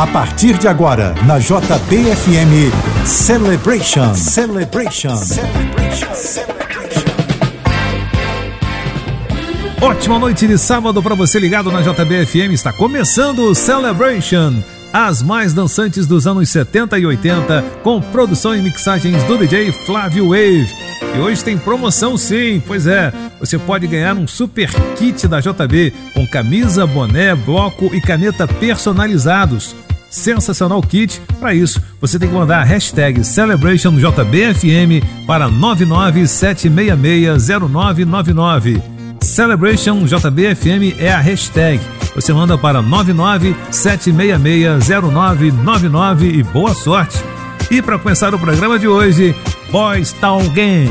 A partir de agora, na JBFM Celebration. Celebration. Celebration. Celebration. Ótima noite de sábado para você ligado na JBFM. Está começando o Celebration. As mais dançantes dos anos 70 e 80, com produção e mixagens do DJ Flávio Wave. E hoje tem promoção sim, pois é, você pode ganhar um super kit da JB com camisa, boné, bloco e caneta personalizados sensacional kit. Para isso, você tem que mandar a hashtag CelebrationJBFM para 997660999. CelebrationJBFM é a hashtag. Você manda para 997660999 e boa sorte. E para começar o programa de hoje, Boys Town Game.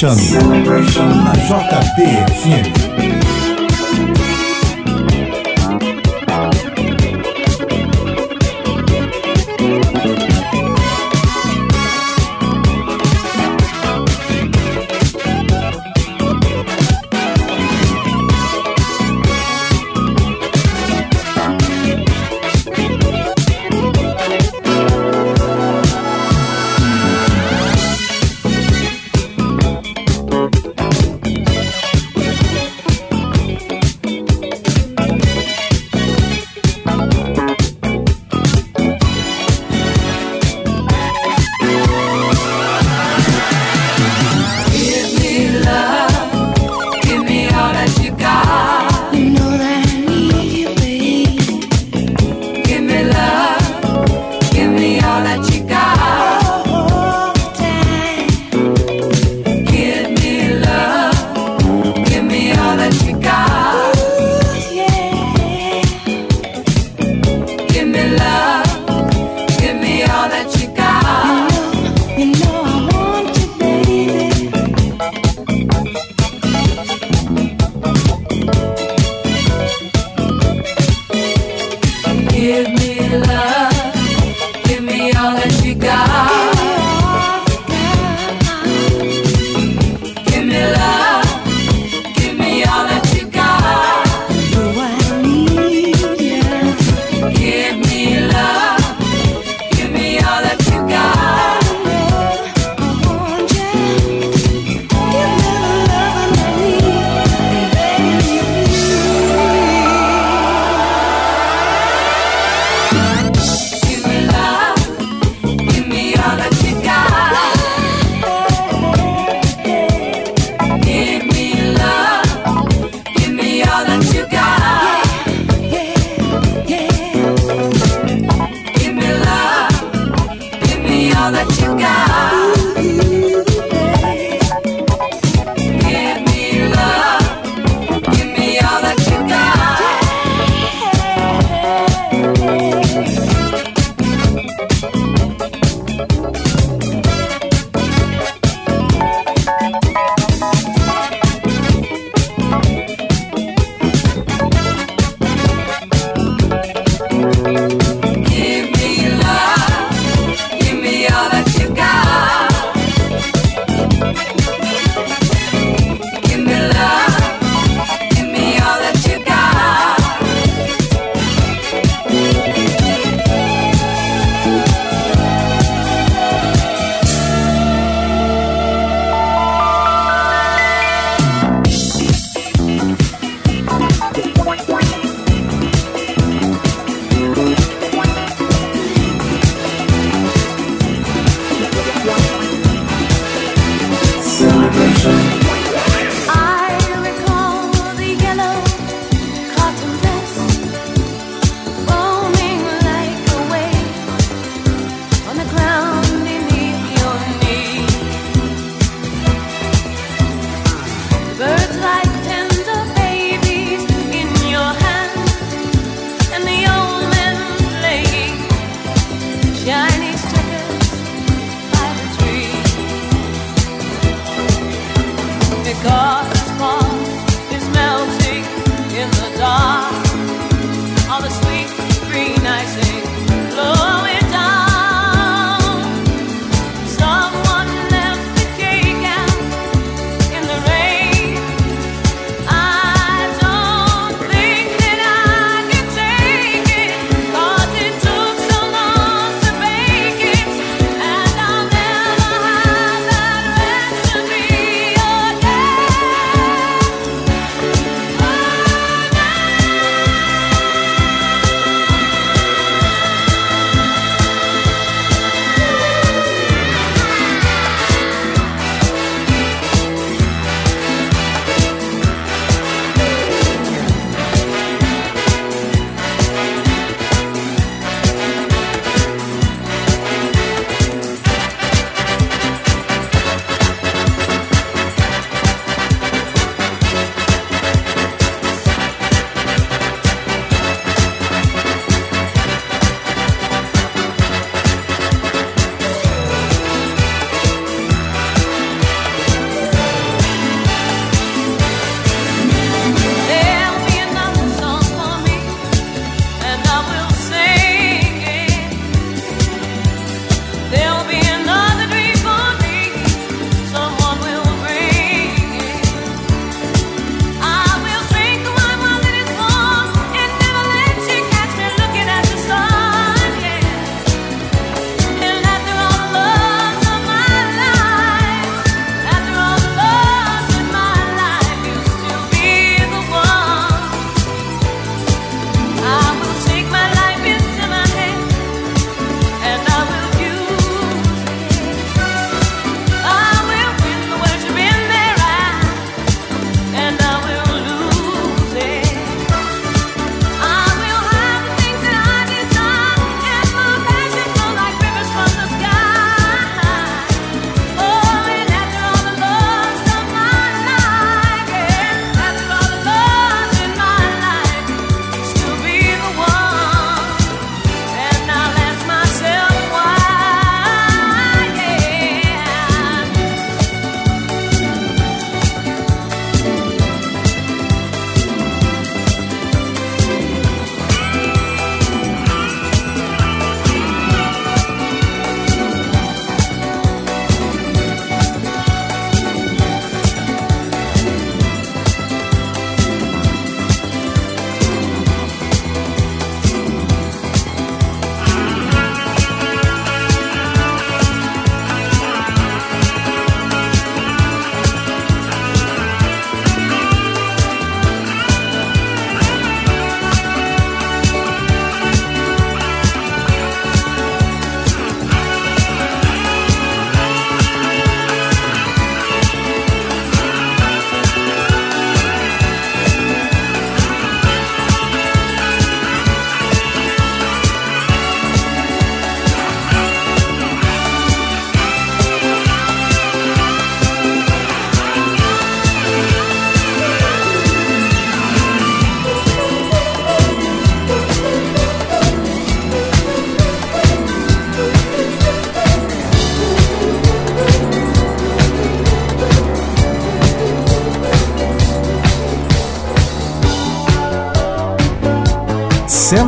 Celebration. Celebration na JBFM.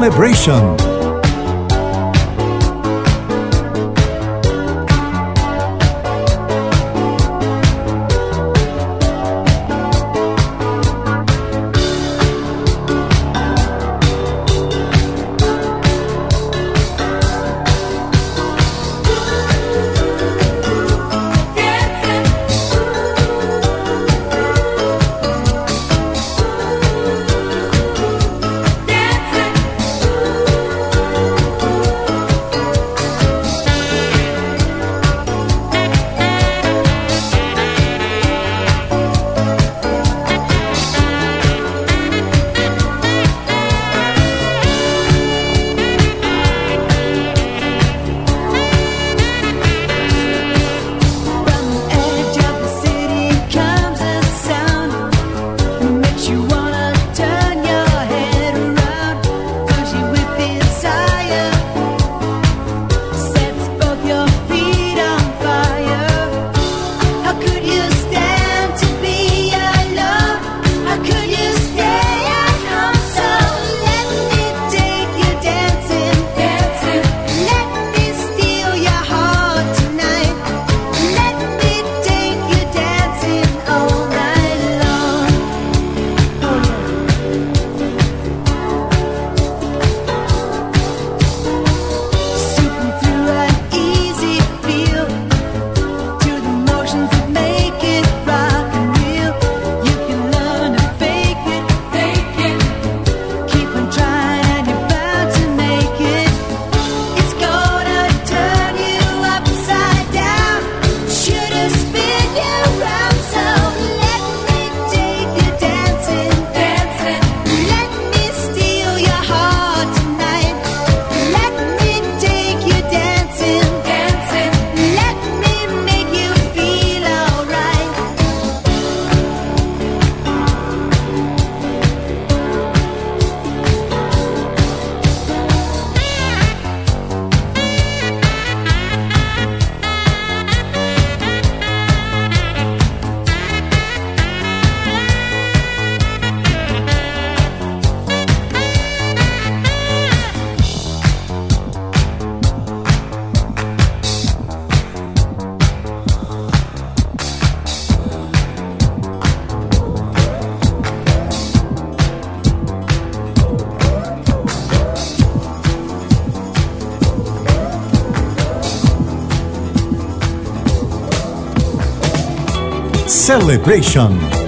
Celebration. Celebration.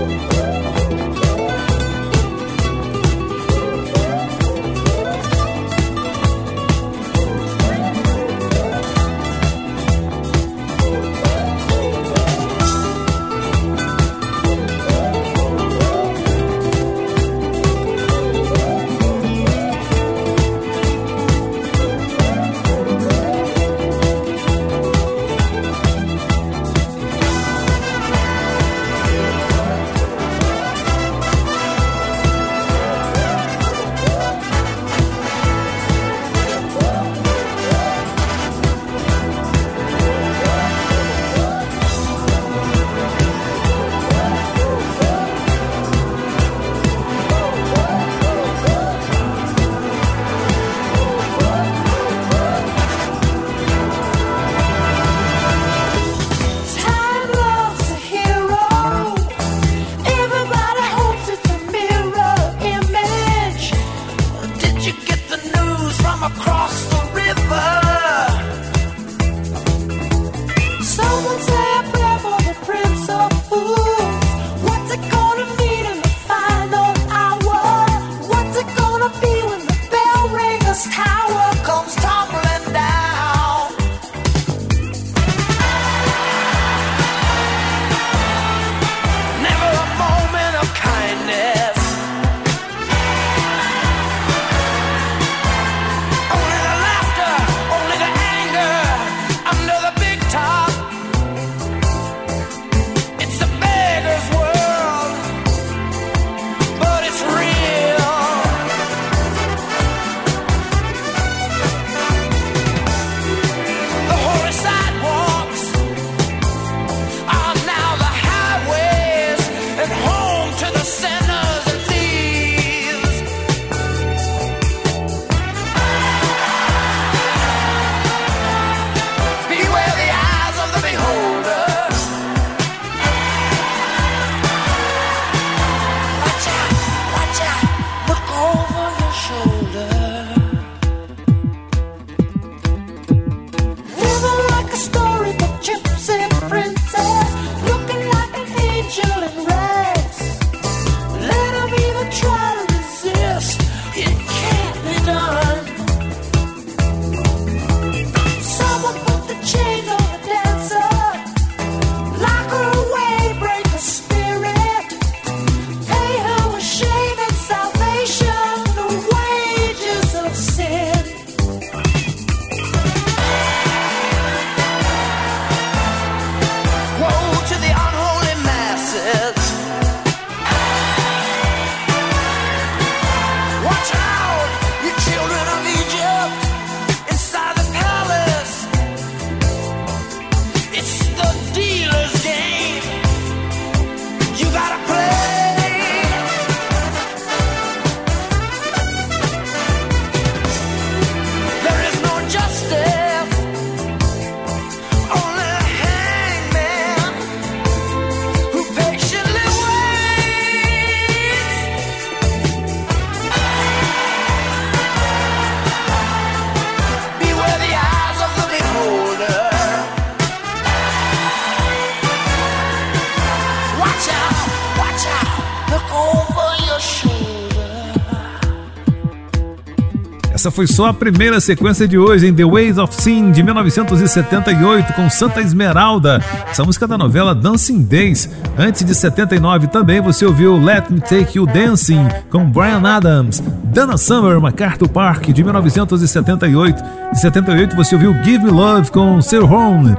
Essa foi só a primeira sequência de hoje em The Ways of Sin de 1978 com Santa Esmeralda, essa música da novela Dancing Days. Antes de 79 também você ouviu Let Me Take You Dancing com Brian Adams, Dana Summer, MacArthur Park de 1978. Em 78 você ouviu Give Me Love com Sir Horn,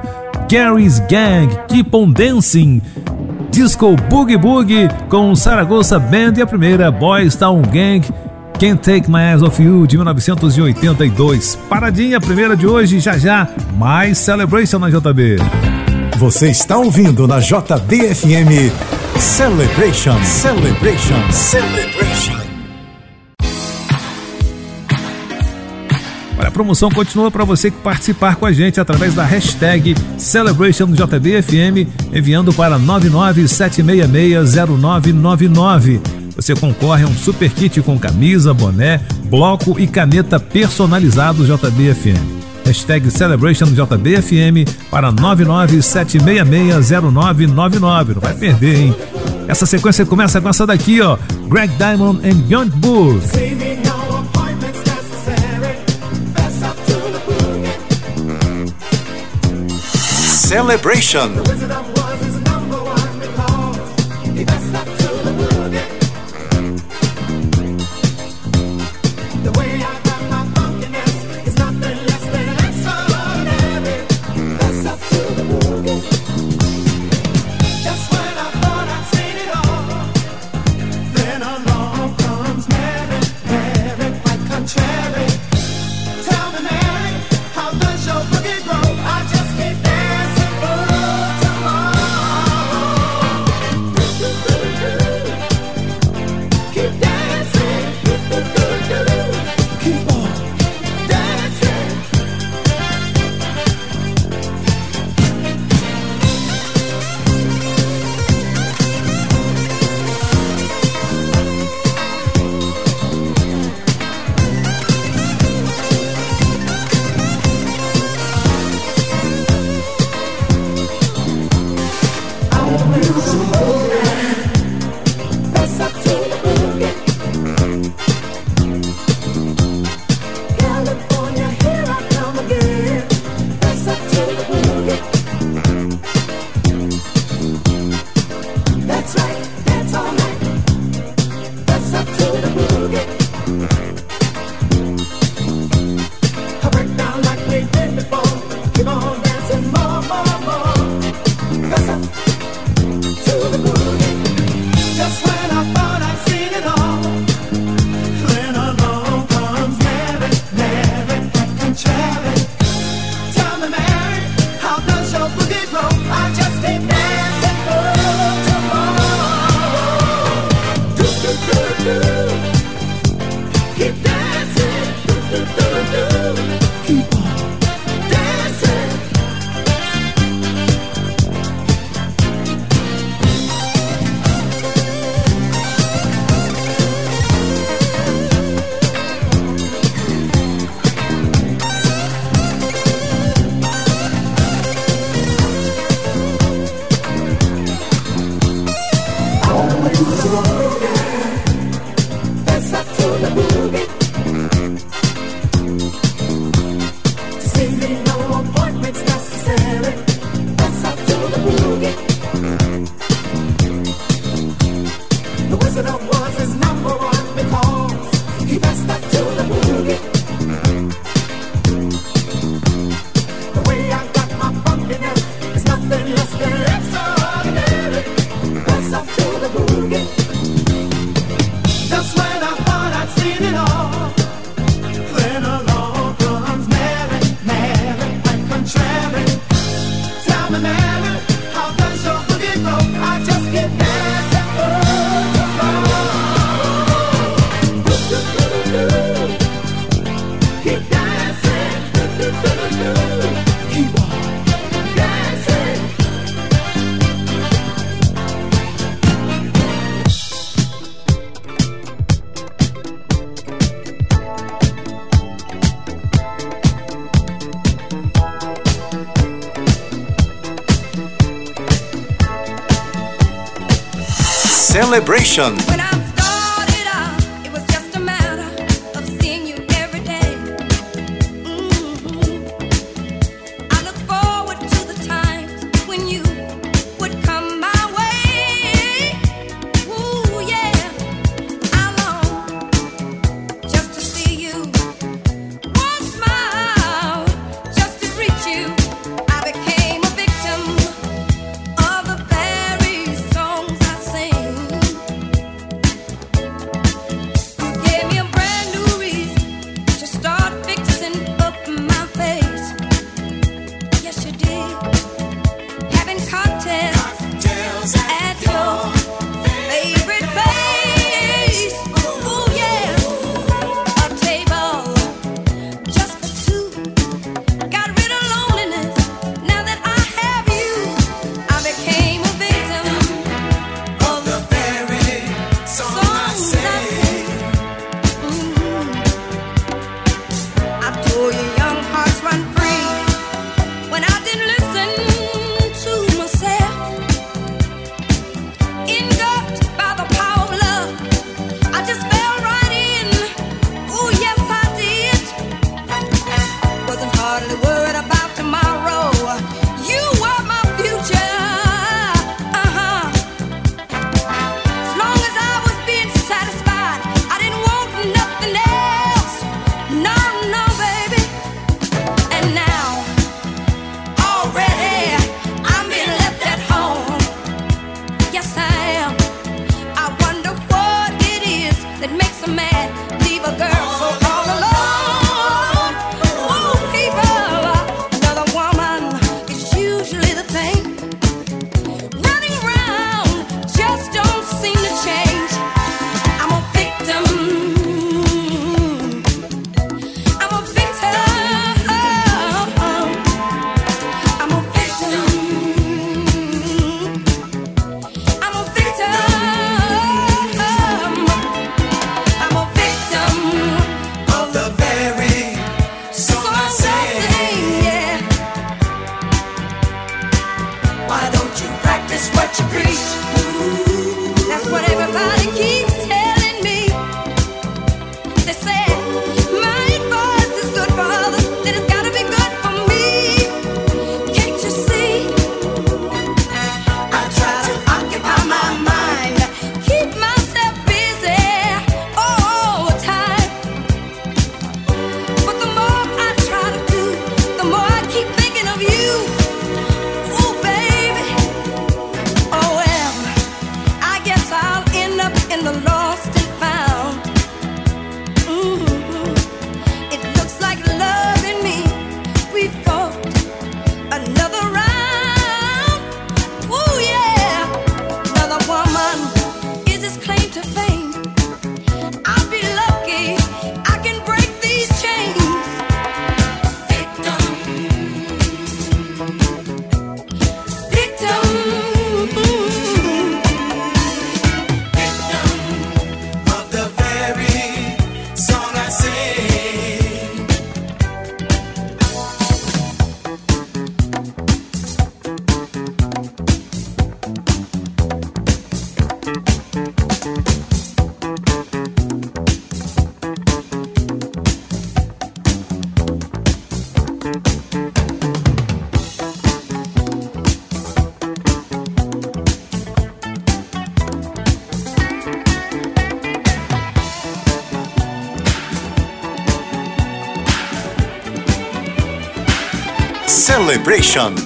Gary's Gang, Keep On Dancing. Disco Boogie Boogie com Saragossa Band e a primeira Boys Town Gang Can't Take My Eyes Off You de 1982. Paradinha, primeira de hoje, já já, mais Celebration na JB. Você está ouvindo na JBFM Celebration, Celebration, Celebration. Olha, a promoção continua para você que participar com a gente através da hashtag CelebrationJBFM, enviando para 997660999. Você concorre a um super kit com camisa, boné, bloco e caneta personalizado JBFM. Hashtag CelebrationJBFM para 997660999. Não vai perder, hein? Essa sequência começa com essa daqui, ó. Greg Diamond and Beyond Booth. Celebration. Celebration. Celebration.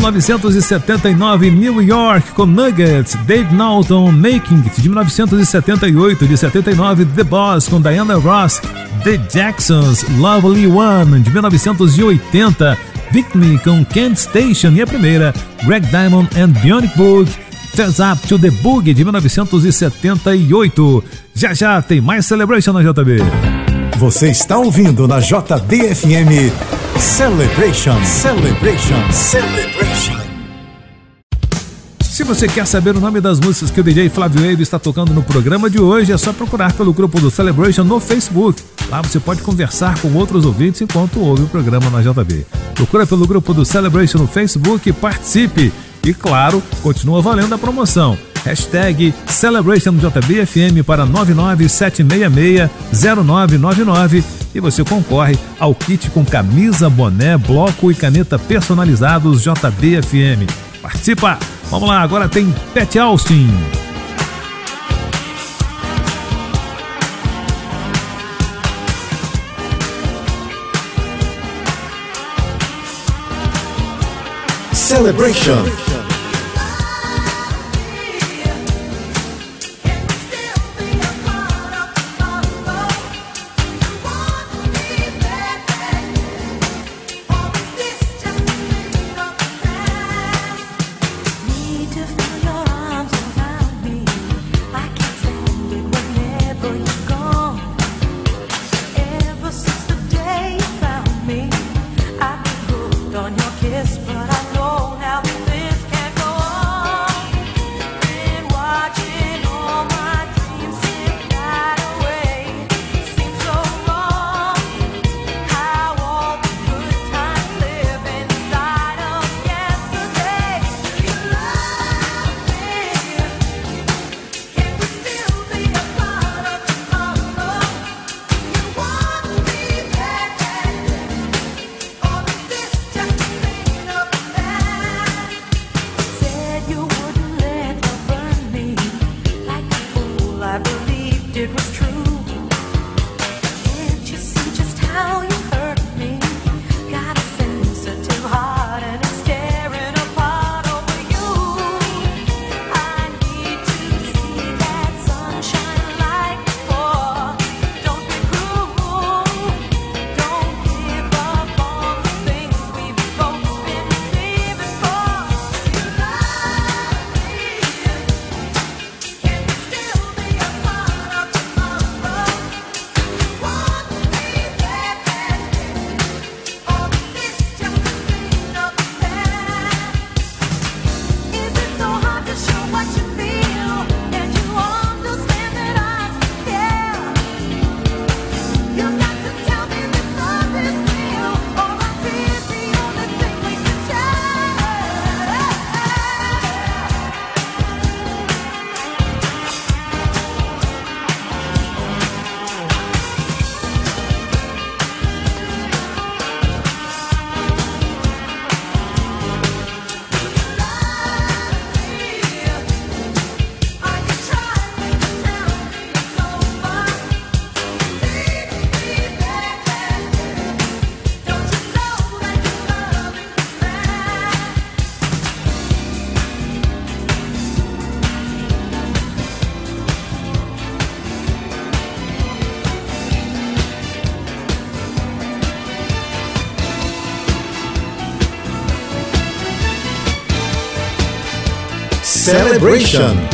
1979, New York com Nuggets, Dave Norton, Making It, de 1978, de 79, The Boss com Diana Ross, The Jacksons, Lovely One, de 1980, Victory com Kent Station e a primeira, Greg Diamond and Bionic Boog, Fess Up to the Boogie, de 1978. Já já tem mais Celebration na JB. Você está ouvindo na JBFM Celebration, Celebration, Celebration. Se você quer saber o nome das músicas que o DJ Flávio Wave está tocando no programa de hoje, é só procurar pelo grupo do Celebration no Facebook. Lá você pode conversar com outros ouvintes enquanto ouve o programa na JB. Procura pelo grupo do Celebration no Facebook participe. E claro, continua valendo a promoção. Hashtag CelebrationJBFM para 997660999 e você concorre ao kit com camisa, boné, bloco e caneta personalizados JBFM. Participa! Vamos lá, agora tem Pet Austin. Celebration. Celebration.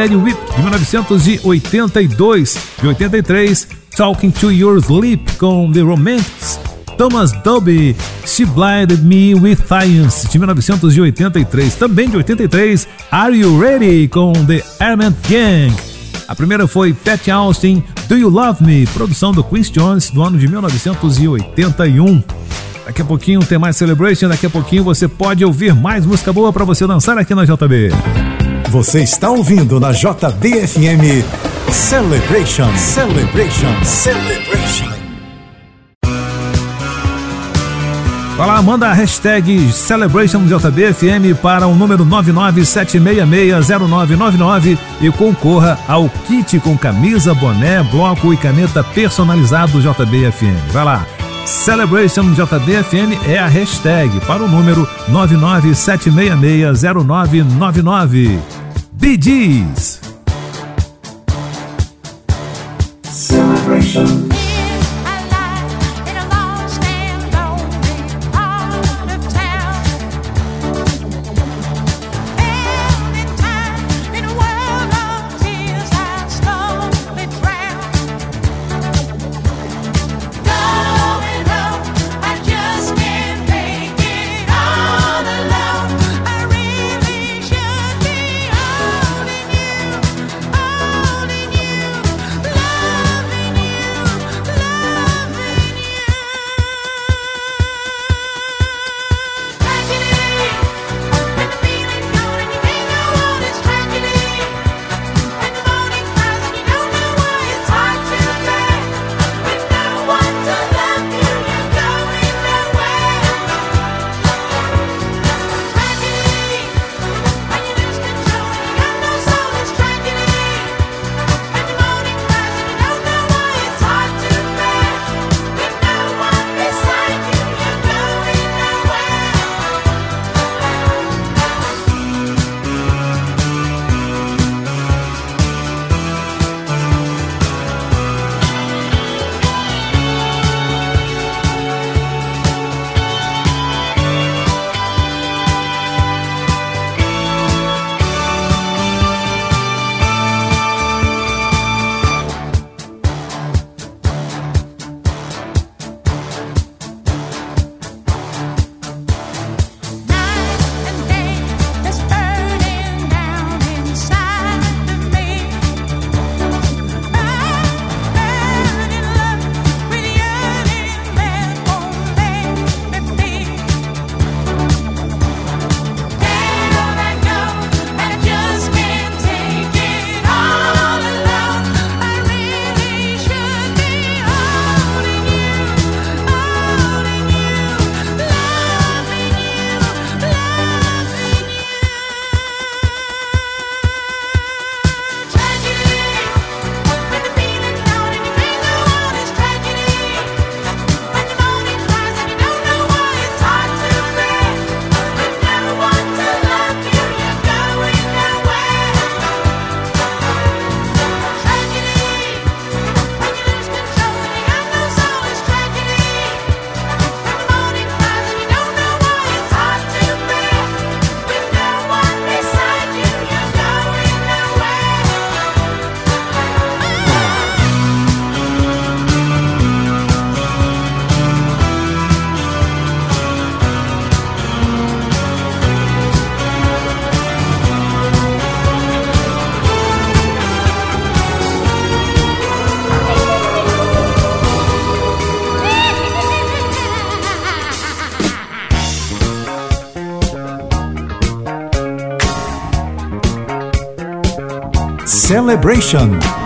Lady Whip, de 1982, de 83, Talking to Your Sleep com The Romantics, Thomas Dolby, She Blinded Me with Science, de 1983. Também de 83, Are You Ready, com The Armand Gang. A primeira foi Pat Austin, Do You Love Me, produção do Quincy Jones, do ano de 1981. Daqui a pouquinho tem mais Celebration, daqui a pouquinho você pode ouvir mais música boa para você dançar aqui na JB. Você está ouvindo na JBFM Celebration, Celebration, Celebration. Vai lá, manda a hashtag Celebration JBFM para o número 997660999 e concorra ao kit com camisa, boné, bloco e caneta personalizado JBFM. Vai lá, Celebration JBFM é a hashtag para o número 997660999. Bee Celebration.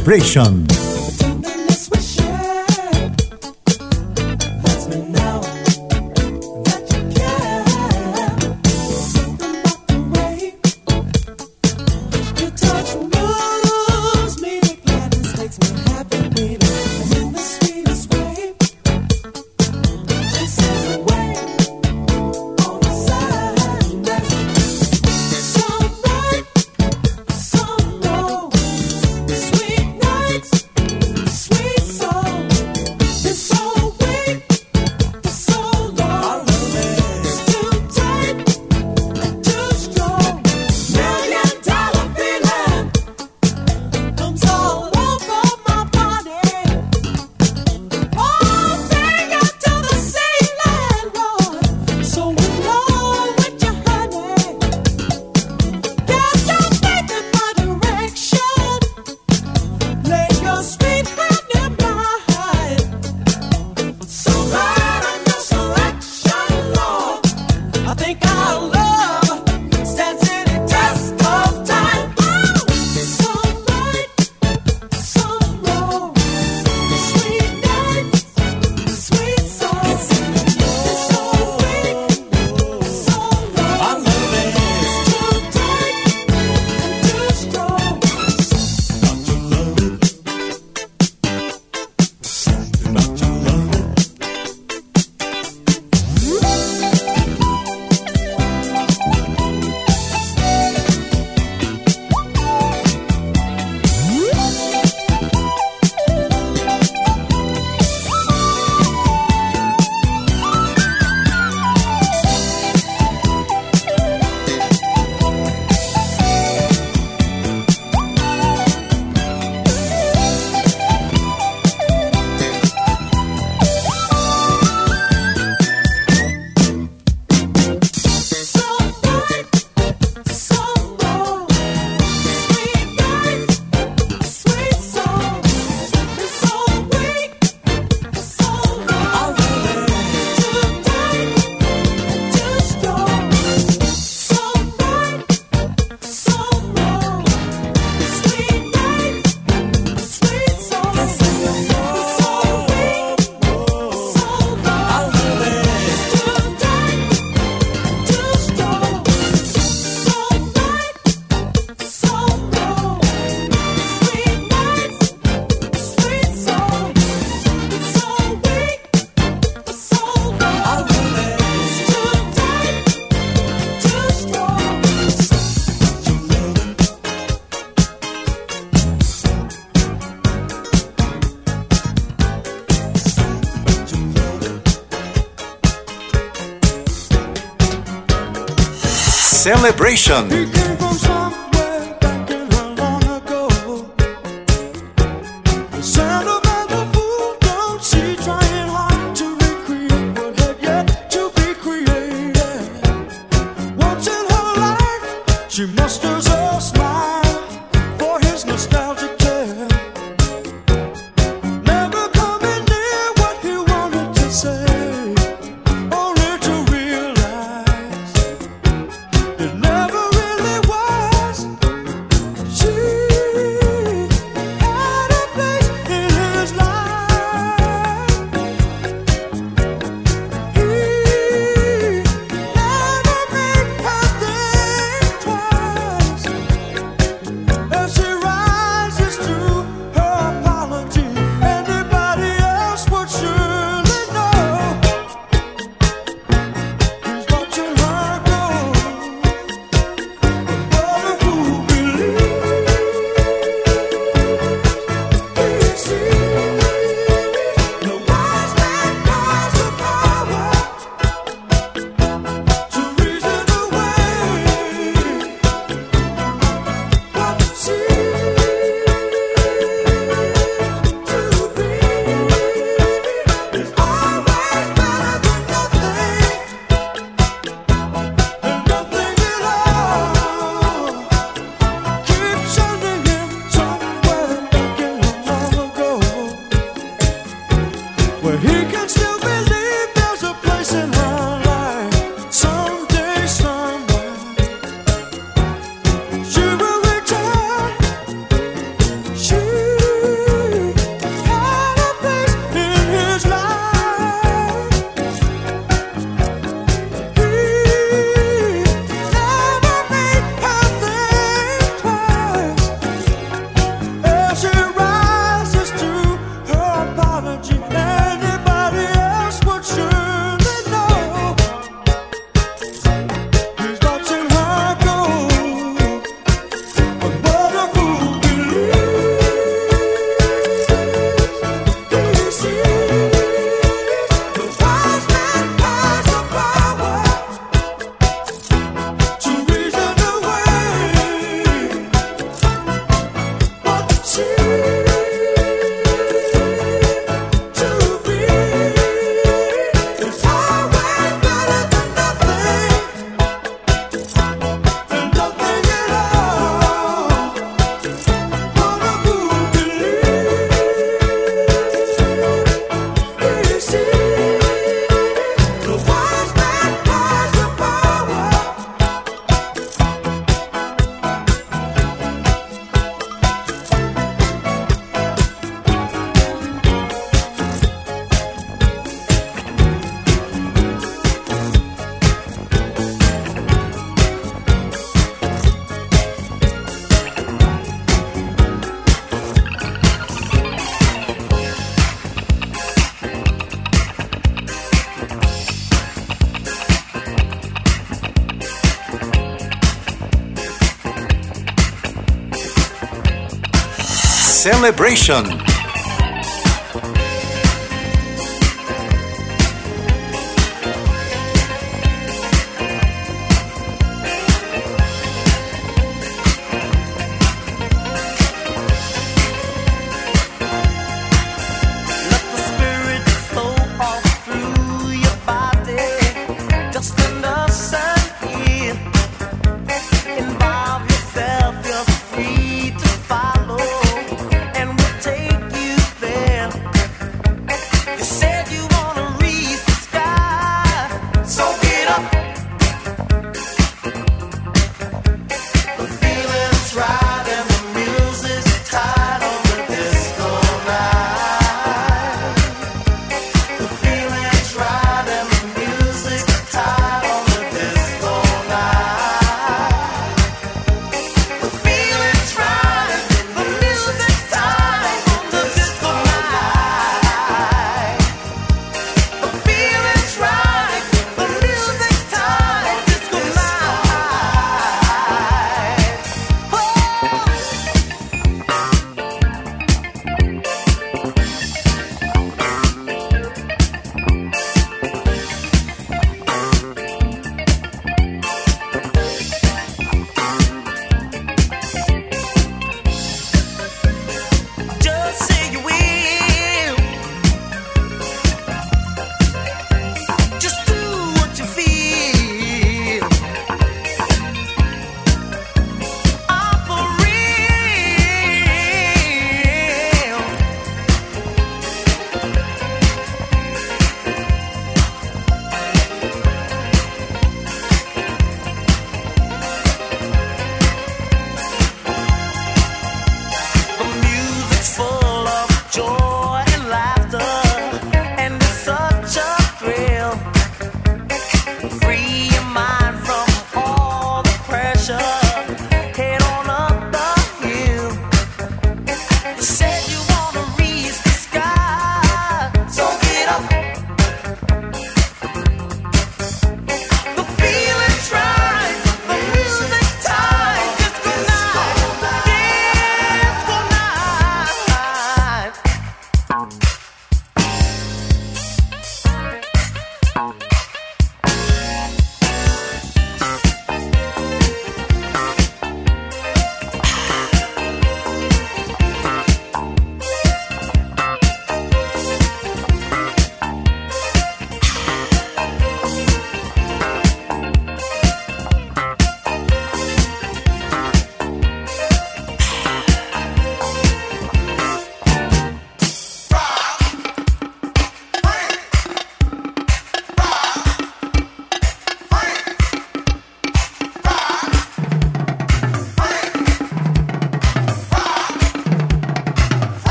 Celebration. Celebration. Celebration.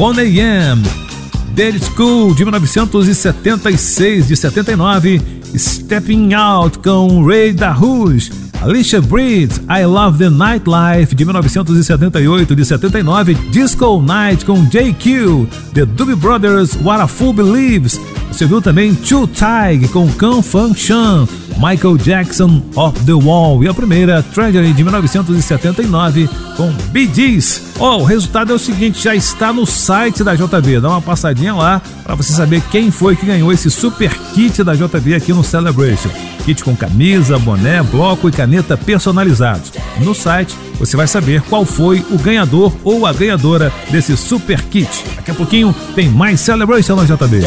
1 AM, Dead School de 1976, de 79, Stepping Out com Ray DaRouge, Alicia Breed, I Love the Nightlife de 1978, de 79, Disco Night com JQ, The Doobie Brothers, What a Fool Believes. Você viu também Two Tig com Can Fang Shan, Michael Jackson, Off the Wall e a primeira, Treasury de 1979 com Gees. Ó, o resultado é o seguinte, já está no site da JB, dá uma passadinha lá para você saber quem foi que ganhou esse super kit da JB aqui no Celebration. Kit com camisa, boné, bloco e caneta personalizados. No site você vai saber qual foi o ganhador ou a ganhadora desse super kit. Daqui a pouquinho tem mais Celebration na JB.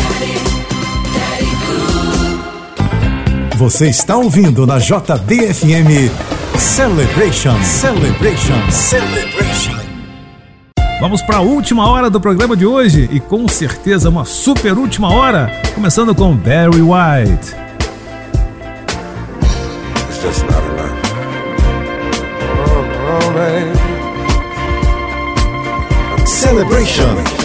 Você está ouvindo na JBFM Celebration, Celebration, Celebration. Vamos para a última hora do programa de hoje e com certeza uma super última hora, começando com Barry White. It's just not enough. Oh, oh. Celebration.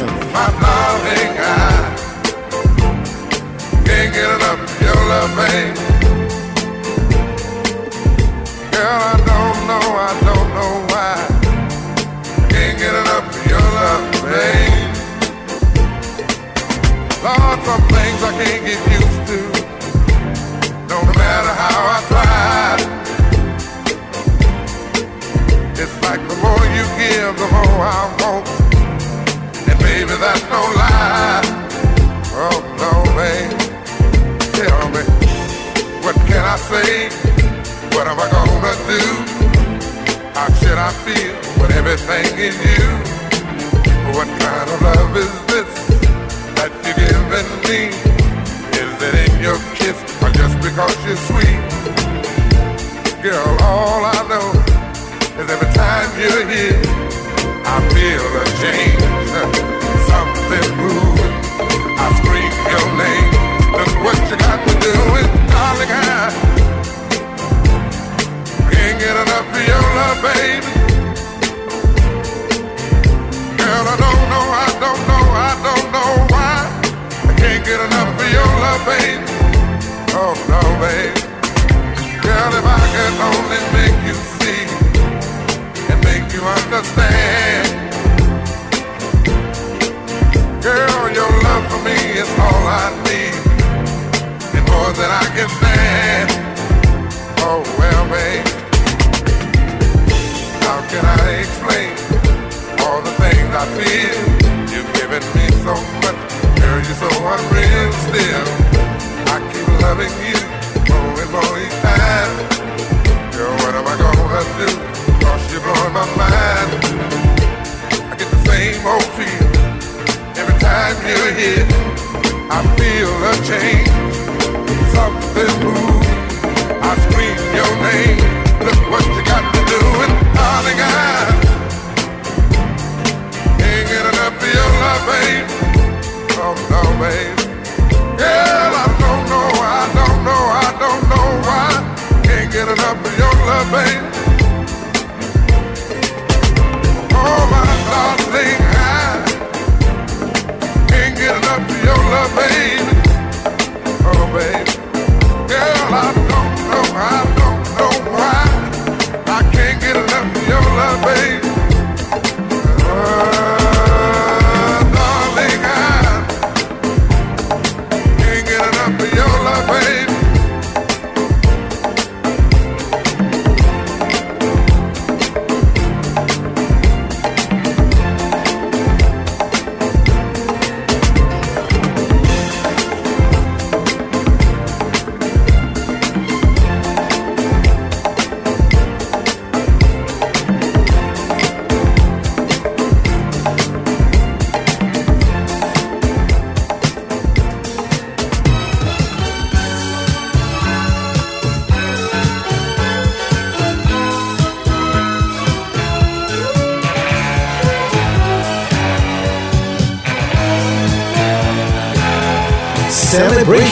more feel. Every time you're here, I feel a change. Something moves. I scream your name. Look what you got to do, and darling, I can't get enough of your love, babe. Oh no, babe. Girl, I don't know, I don't know, I don't know why. Can't get enough of your love, babe. Oh my darling your love, baby. Oh, baby. Girl, I don't know how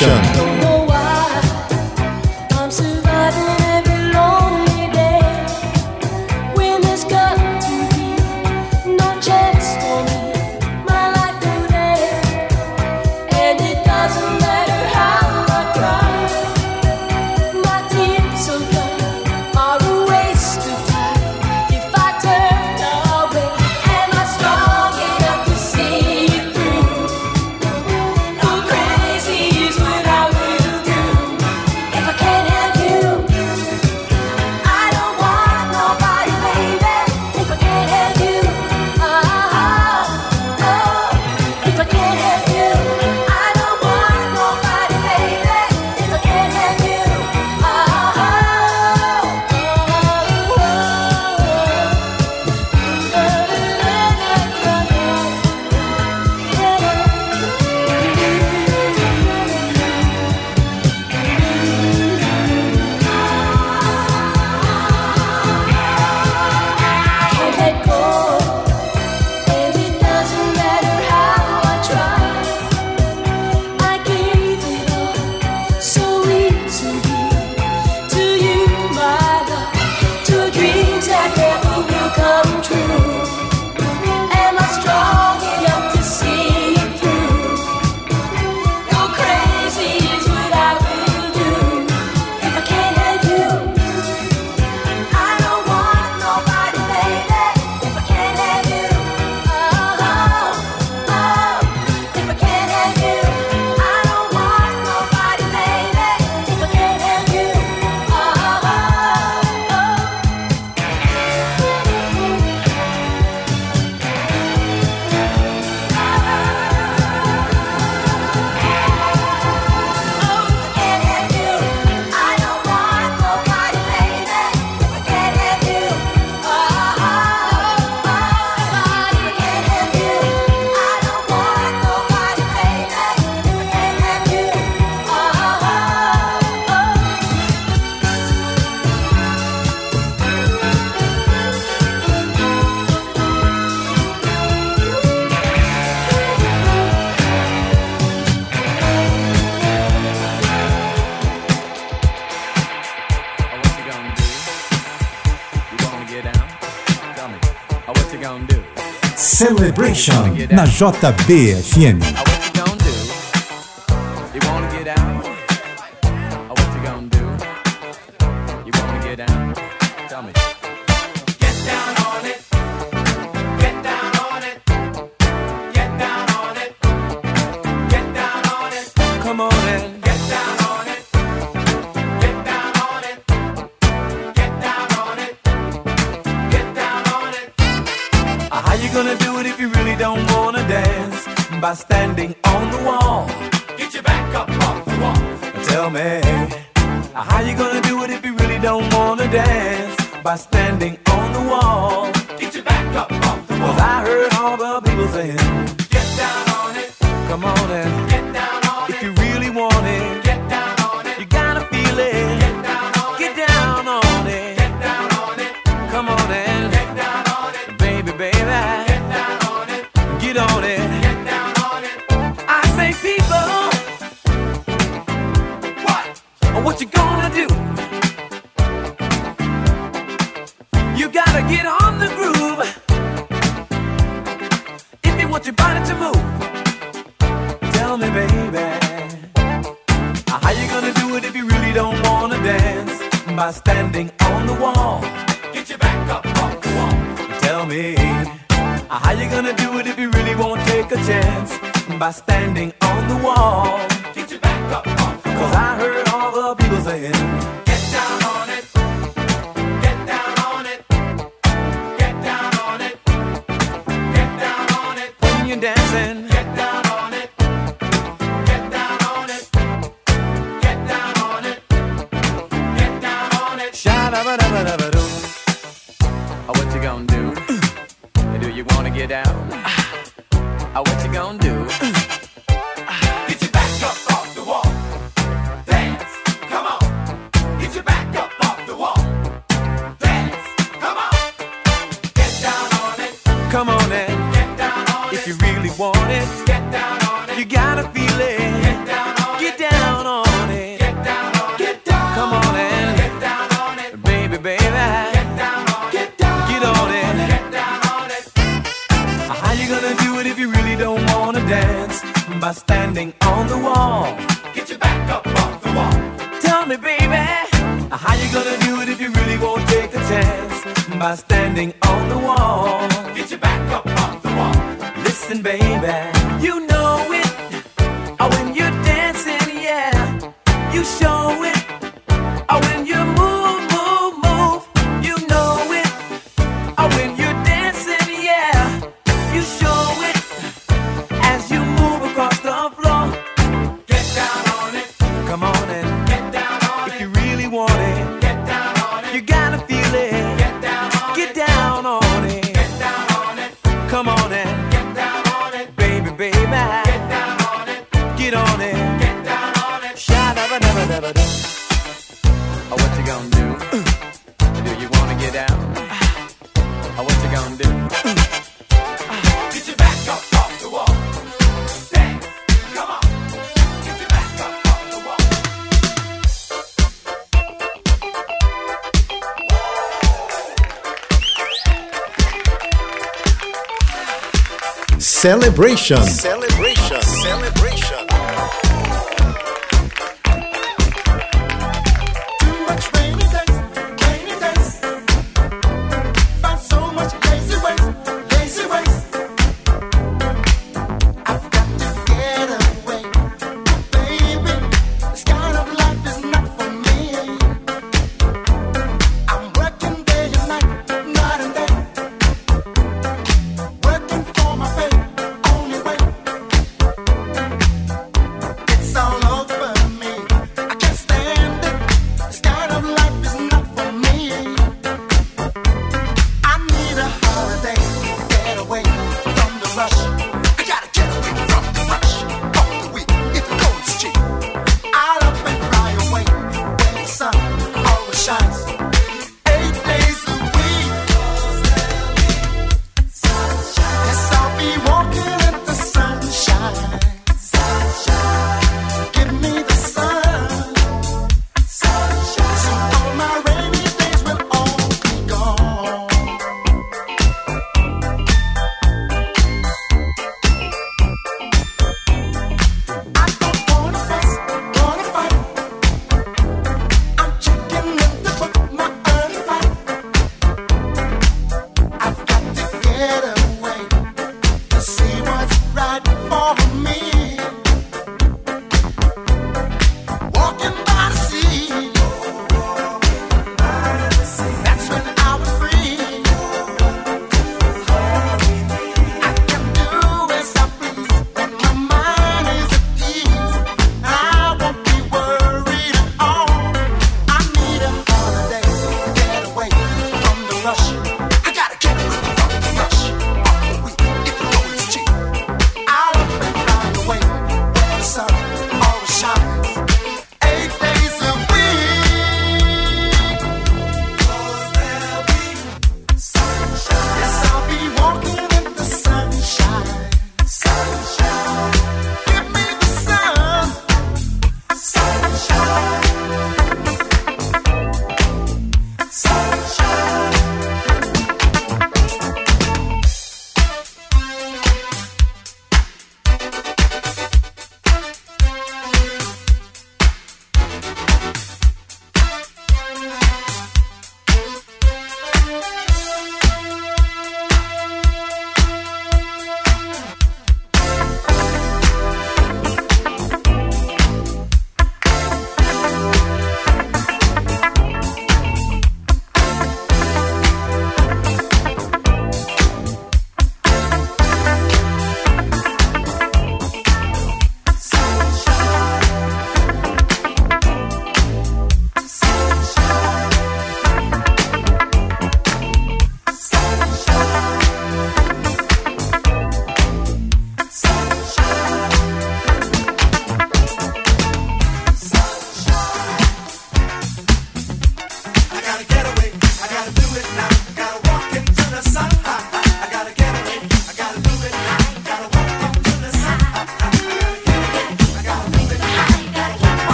Nation. Vibration na JBFM. By standing. Celebration. Celebration,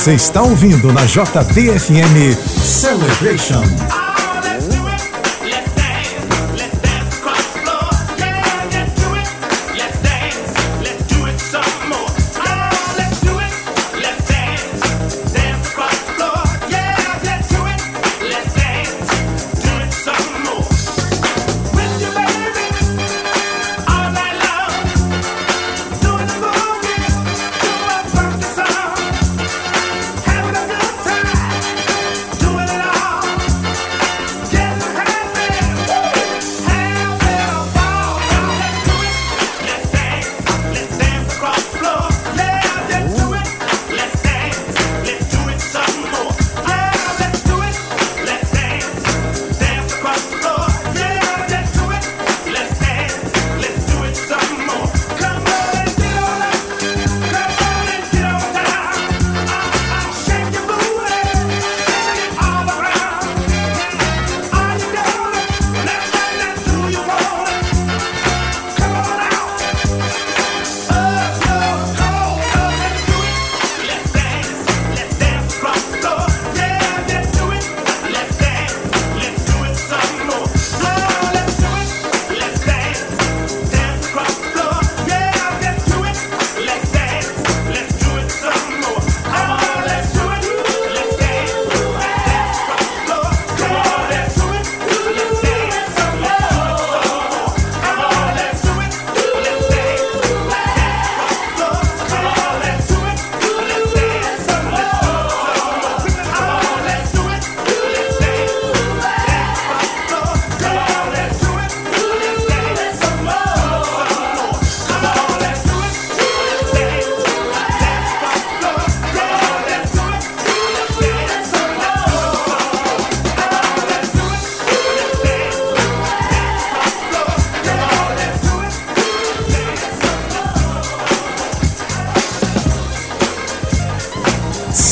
Você está ouvindo na JTFM Celebration.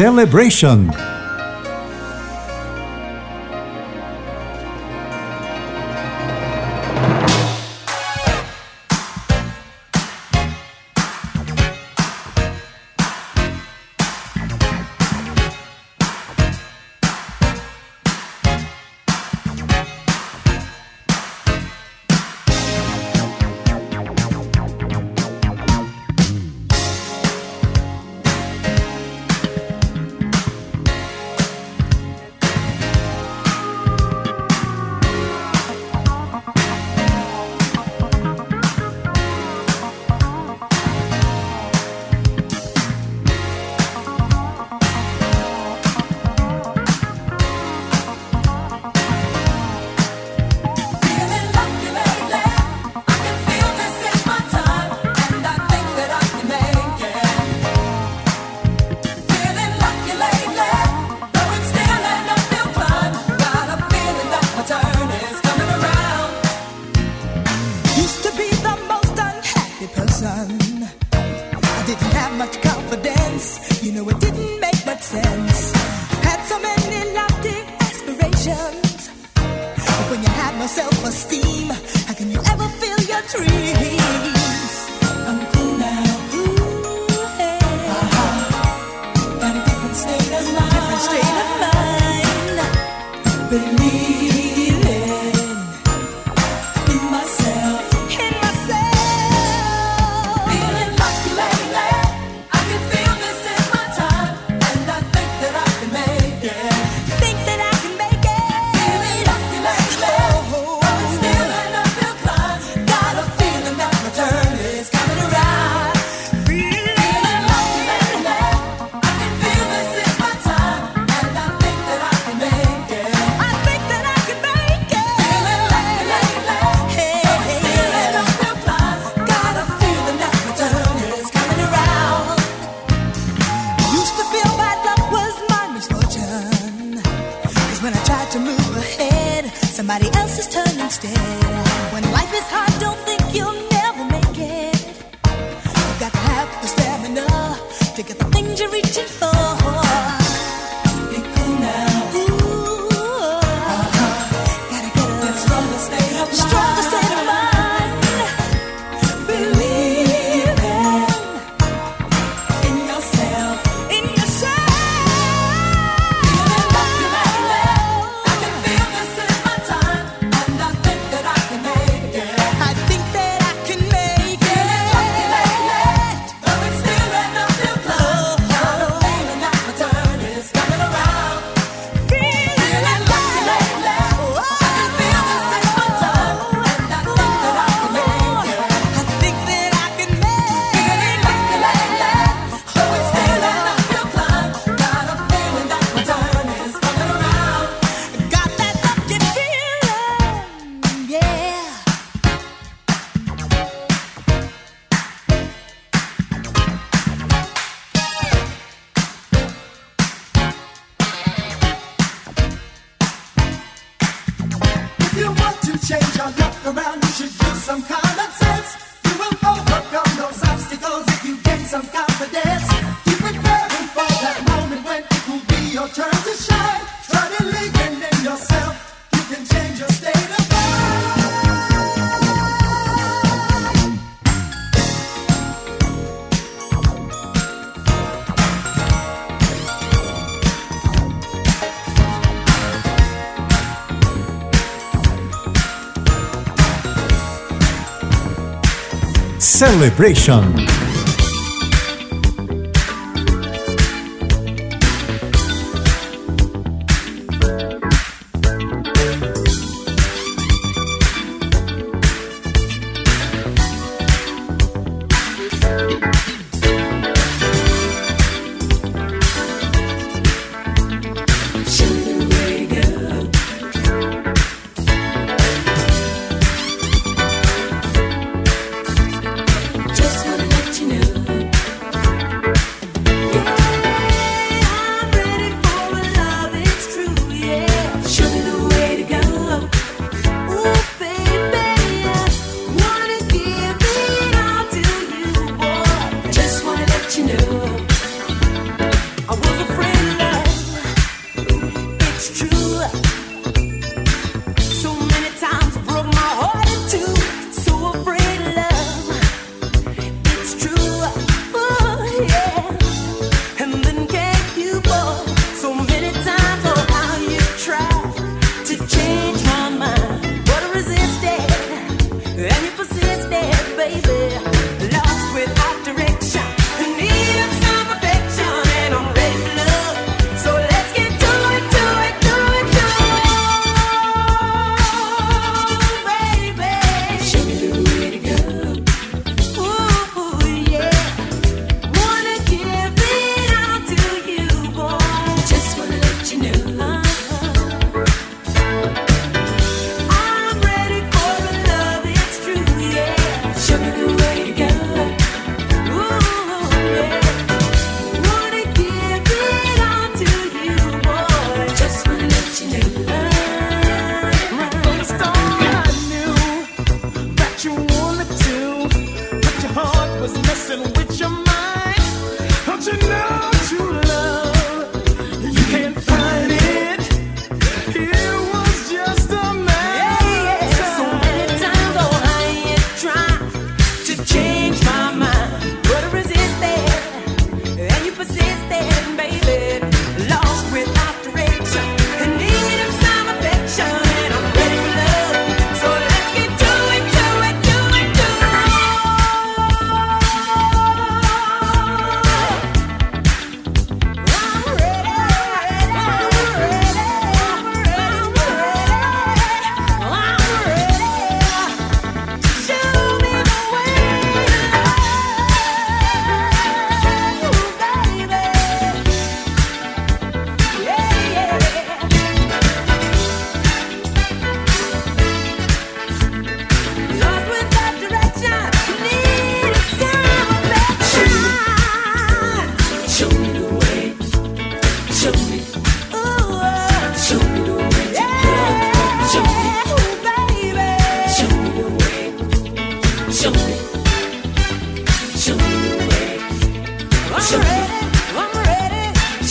Celebration. Celebration.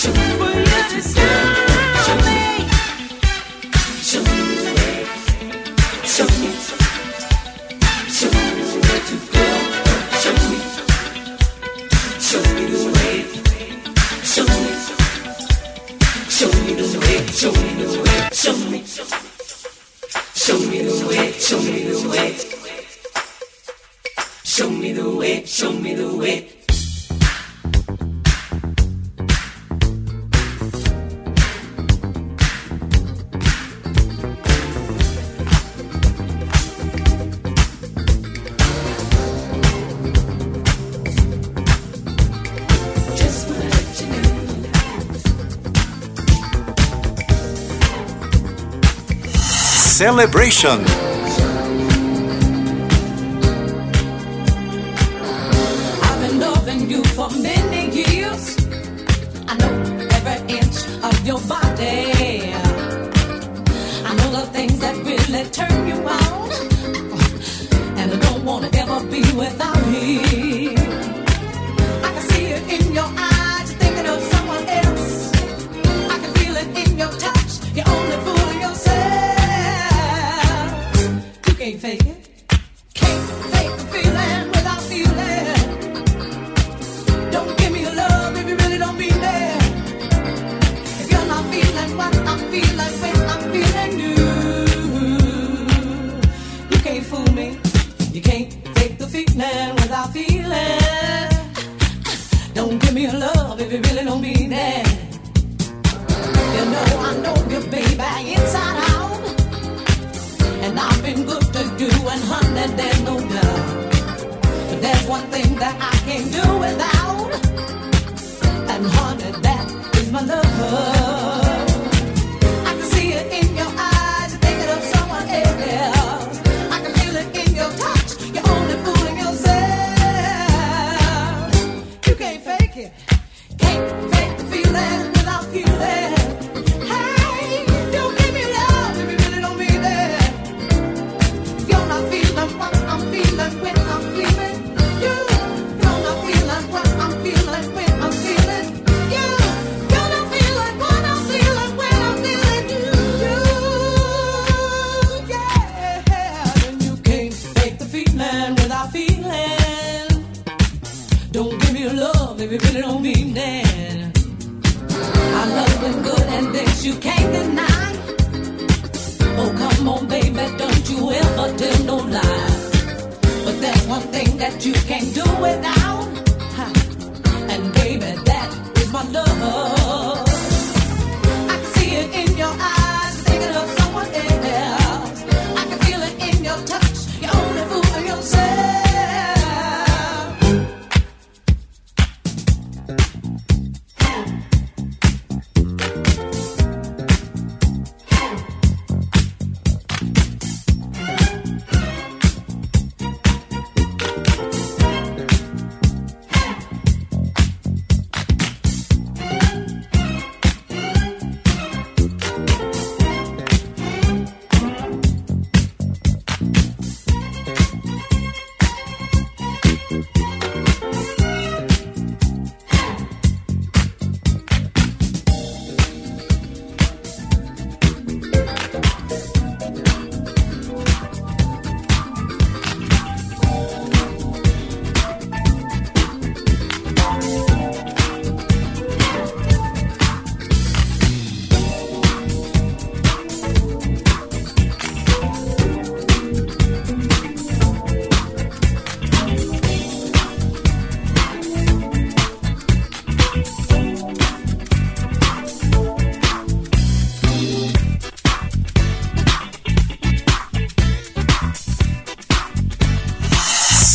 you. Will you Celebration.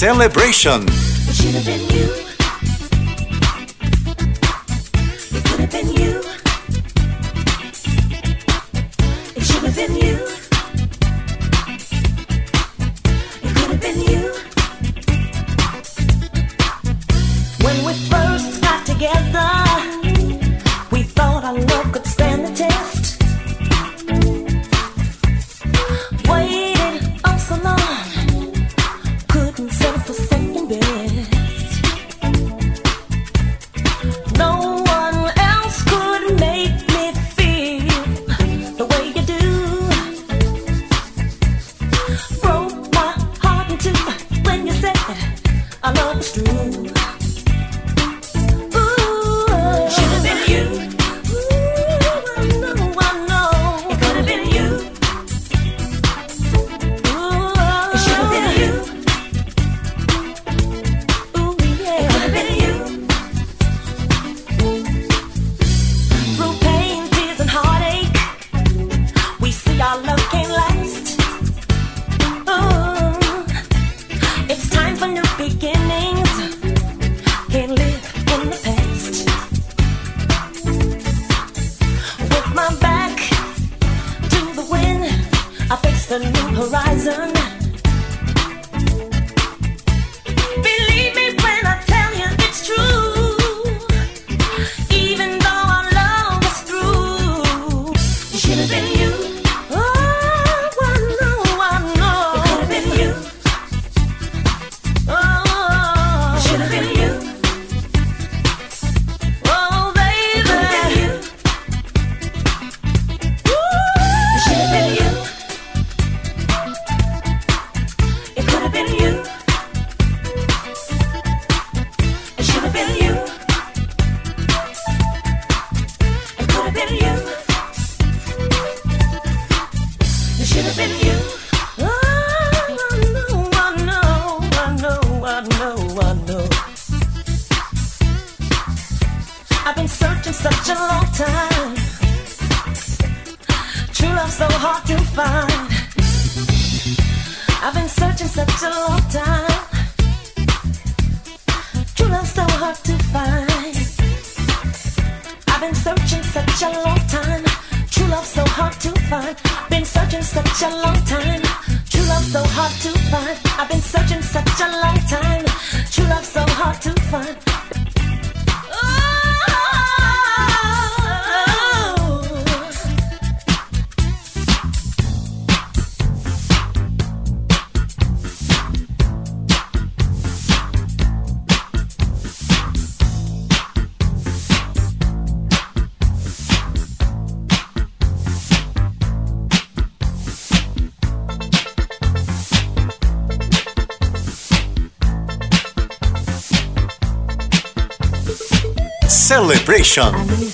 Celebration. Celebration.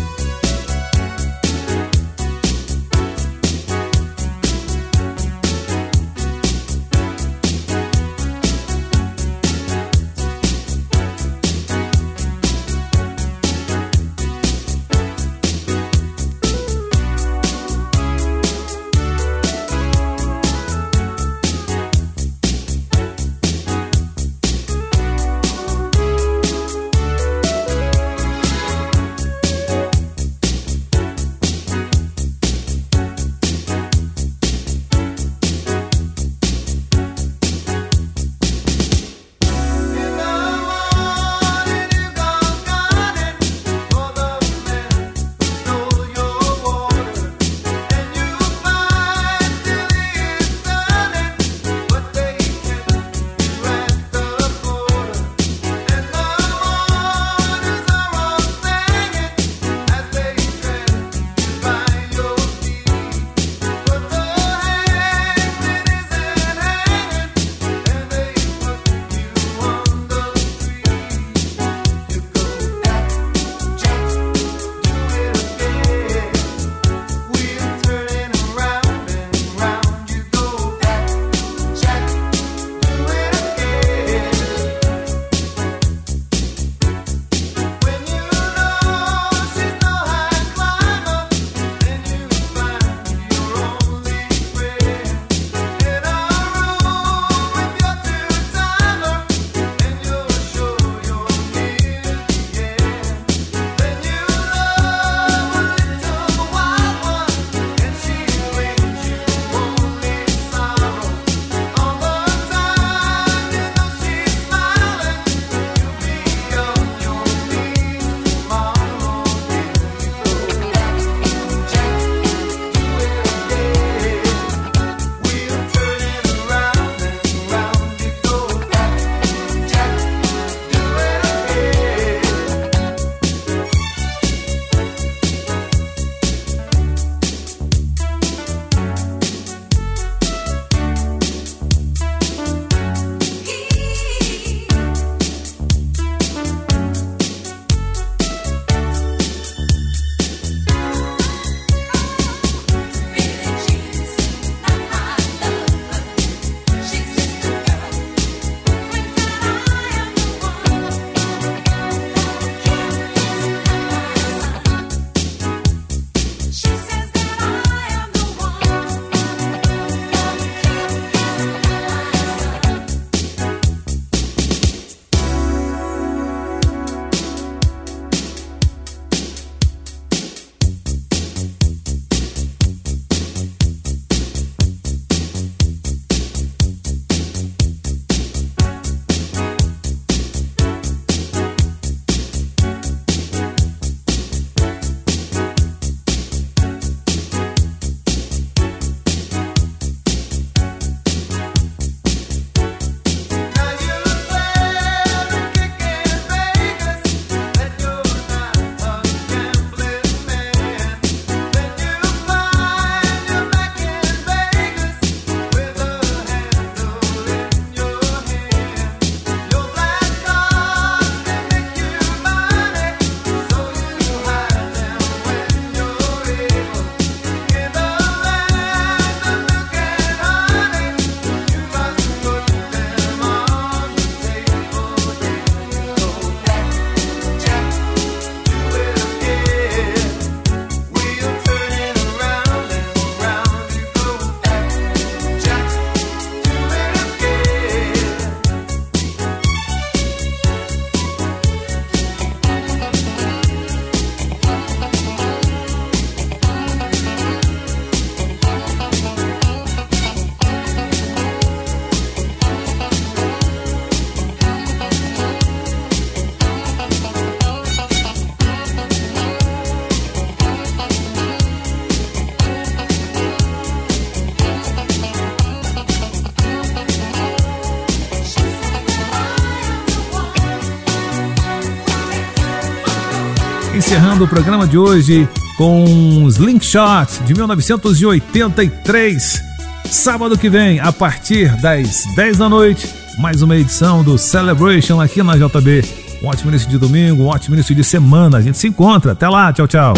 Encerrando o programa de hoje com Slingshot de 1983. Sábado que vem, a partir das 10 da noite, mais uma edição do Celebration aqui na JB. Um ótimo início de domingo, um ótimo início de semana. A gente se encontra. Até lá, tchau, tchau.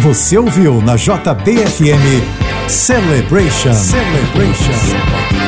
Você ouviu na JBFM Celebration. Celebration.